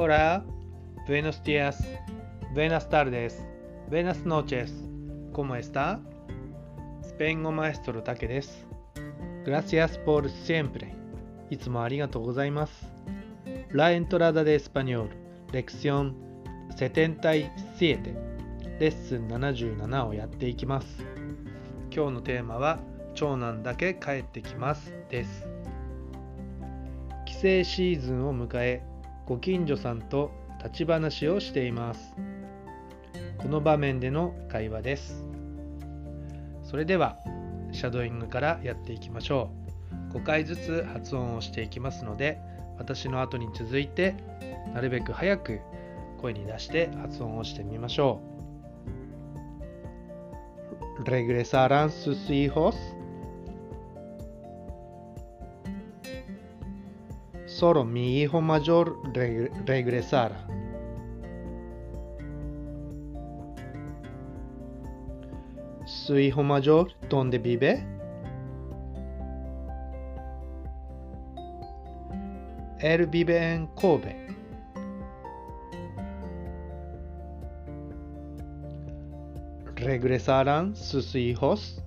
Hola, buenos días, buenas tardes, buenas noches. ¿Cómo está? スペイン語マエストロタケです。Gracias por siempre. いつもありがとうございます。La entrada de español, lección 77, レッスン77をやっていきます。今日のテーマは長男だけ帰ってきますです。帰省シーズンを迎え、ご近所さんと立ち話をしています。この場面での会話です。それでは、シャドーイングからやっていきましょう。5回ずつ発音をしていきますので、私の後に続いて、なるべく早く声に出して発音をしてみましょう。¿Regresarán sus hijos? Mi hijo mayor reg- regresará. ¿Su hijo mayor dónde vive? Él vive en Kobe. ¿Regresarán sus hijos?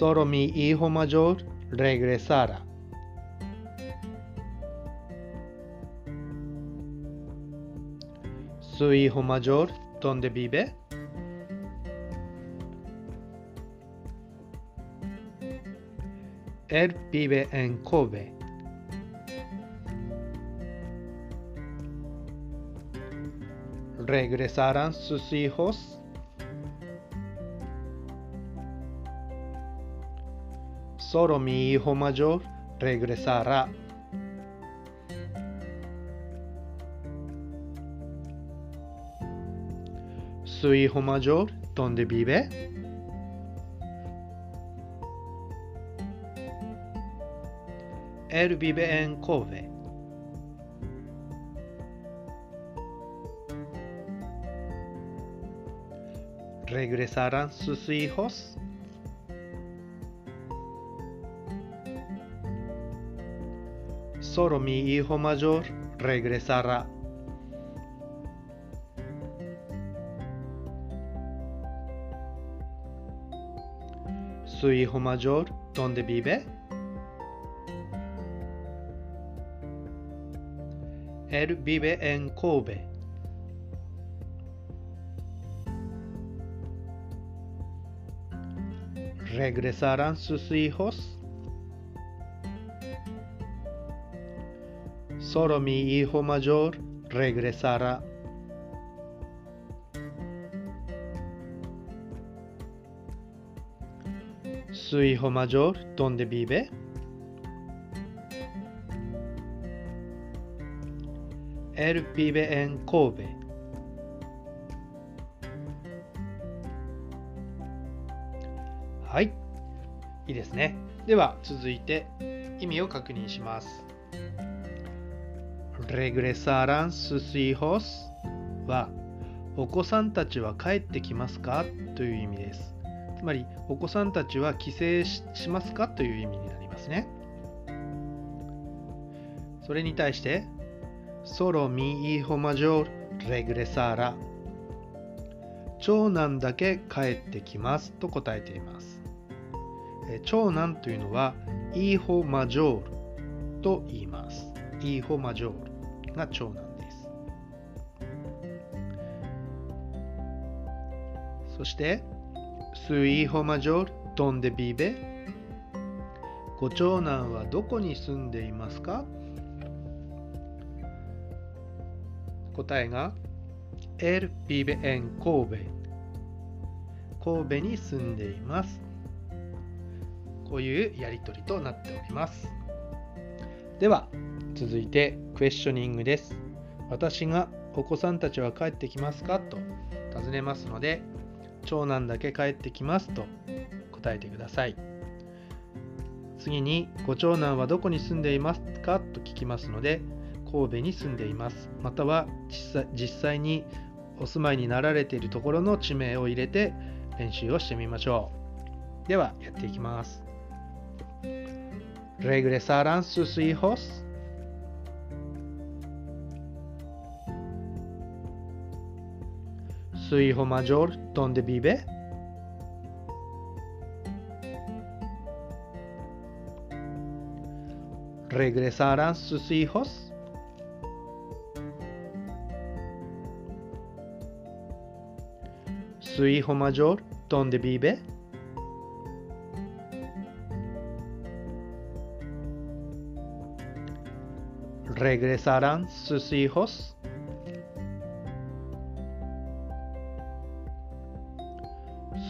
Solo mi hijo mayor regresará. ¿Su hijo mayor dónde vive? Él vive en Kobe. ¿Regresarán sus hijos? Solo mi hijo mayor regresará. ¿Su hijo mayor dónde vive? Él vive en Kobe. ¿Regresarán sus hijos? Solo mi hijo mayor regresará. ¿Su hijo mayor dónde vive? Él vive en Kobe. ¿Regresarán sus hijos? Solo mi hijo mayor regresará. ¿Su hijo mayor dónde vive? Él vive en Kobe. はい。いいですね。では、続いて意味を確認します。Regresarán sus hijos は、お子さんたちは帰ってきますか？という意味です。つまり、お子さんたちは帰省しますか？という意味になりますね。それに対して、solo mi hijo mayor regresará 長男だけ帰ってきますと答えています。長男というのは hijo mayor と言います。hijo mayor が長男です。そして、su hijo mayor donde vive ご長男はどこに住んでいますか？答えが él vive en Kobe 神戸に住んでいます。こういうやりとりとなっております。では続いてクエスチョニングです。私がお子さんたちは帰ってきますか？と尋ねますので長男だけ帰ってきますと答えてください。次にご長男はどこに住んでいますか？と聞きますので神戸に住んでいます。または実際にお住まいになられているところの地名を入れて練習をしてみましょう。ではやっていきます。¿Regresarán sus hijos? ¿Su hijo mayor dónde vive? ¿Regresarán sus hijos? ¿Su hijo mayor dónde vive? ¿Regresarán sus hijos?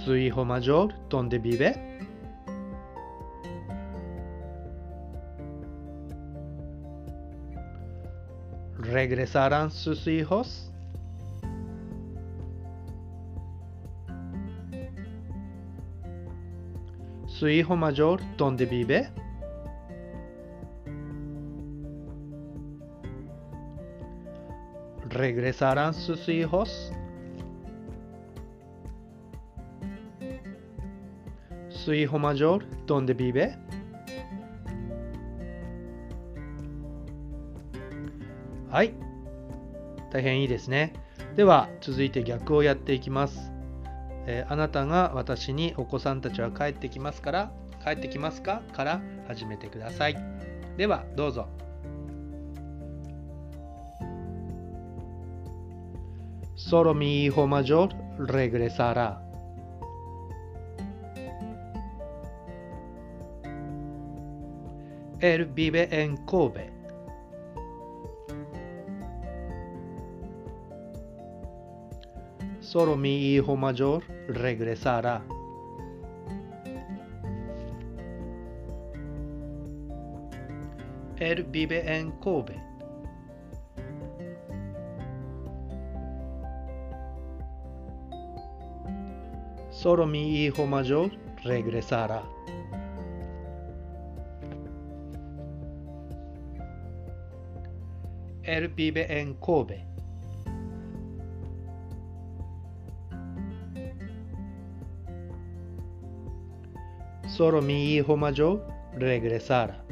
¿Su hijo mayor dónde vive? ¿Regresarán sus hijos? ¿Su hijo mayor dónde vive? ¿Regresarán sus hijos? ¿Su hijo mayor dónde vive? はい。大変いいですね。では、続いて逆をやっていきます。えーあなたが私にお子さんたちは帰ってきますから、帰ってきますかから始めてください。では、どうぞ。Solo mi hijo mayor regresará. Él vive en Kobe. Solo mi hijo mayor regresará. Él vive en Kobe. Solo mi hijo mayor regresará. Él vive en Kobe. Solo mi hijo mayor regresará.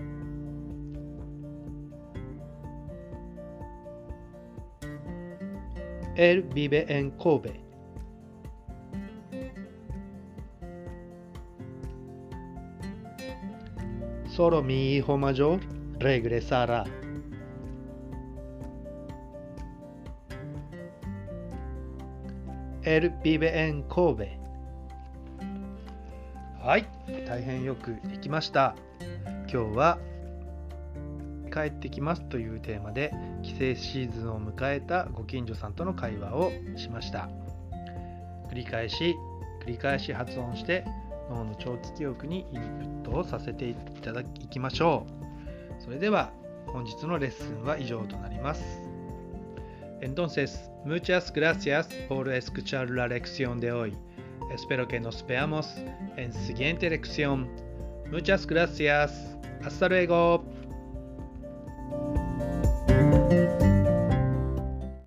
Él vive en Kobe. Solo mi hijo mayor regresará. Él vive en Kobe. はい、大変よくできました。今日は帰ってきますというテーマで帰省シーズンを迎えたご近所さんとの会話をしました。繰り返し繰り返し発音して脳の長期記憶にインプットをさせていただきましょう。それでは本日のレッスンは以上となります。Entonces, muchas gracias por escuchar la lección de hoy. Espero que nos veamos en siguiente lección. Muchas gracias. Hasta luego.